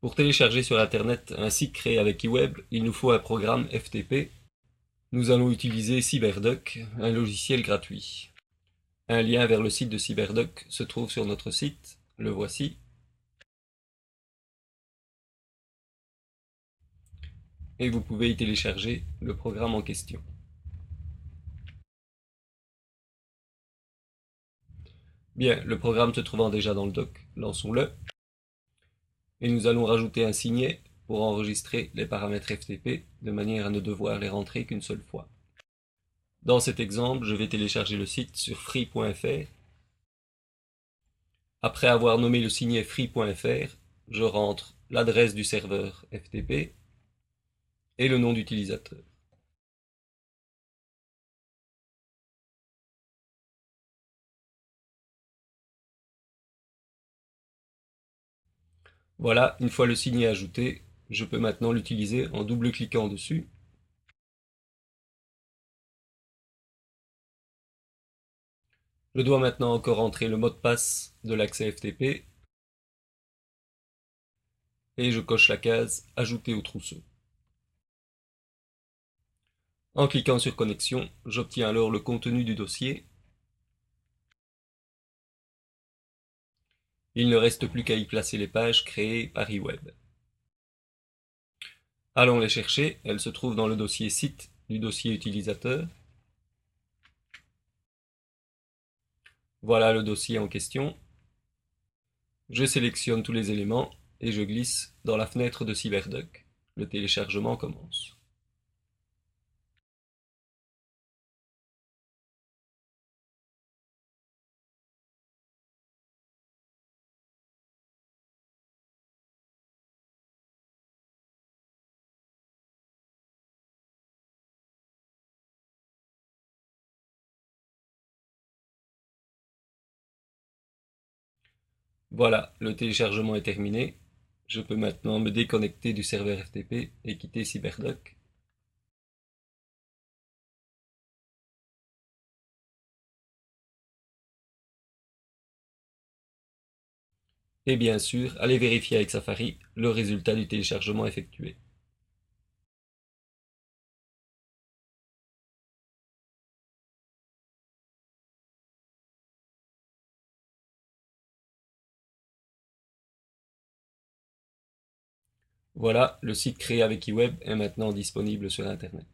Pour télécharger sur Internet un site créé avec eWeb, il nous faut un programme FTP. Nous allons utiliser CyberDuck, un logiciel gratuit. Un lien vers le site de CyberDuck se trouve sur notre site, le voici. Et vous pouvez y télécharger le programme en question. Bien, le programme se trouvant déjà dans le doc, lançons-le et nous allons rajouter un signet pour enregistrer les paramètres FTP de manière à ne devoir les rentrer qu'une seule fois. Dans cet exemple, je vais télécharger le site sur free.fr. Après avoir nommé le signet free.fr, je rentre l'adresse du serveur FTP et le nom d'utilisateur. Voilà, une fois le signet ajouté, je peux maintenant l'utiliser en double-cliquant dessus. Je dois maintenant encore entrer le mot de passe de l'accès FTP et je coche la case Ajouter au trousseau. En cliquant sur Connexion, j'obtiens alors le contenu du dossier Il ne reste plus qu'à y placer les pages créées par eWeb. Allons les chercher, elles se trouvent dans le dossier site du dossier utilisateur. Voilà le dossier en question. Je sélectionne tous les éléments et je glisse dans la fenêtre de CyberDuck. Le téléchargement commence. Voilà, le téléchargement est terminé. Je peux maintenant me déconnecter du serveur FTP et quitter CyberDuck. Et bien sûr, allez vérifier avec Safari le résultat du téléchargement effectué. Voilà, le site créé avec eWeb est maintenant disponible sur Internet.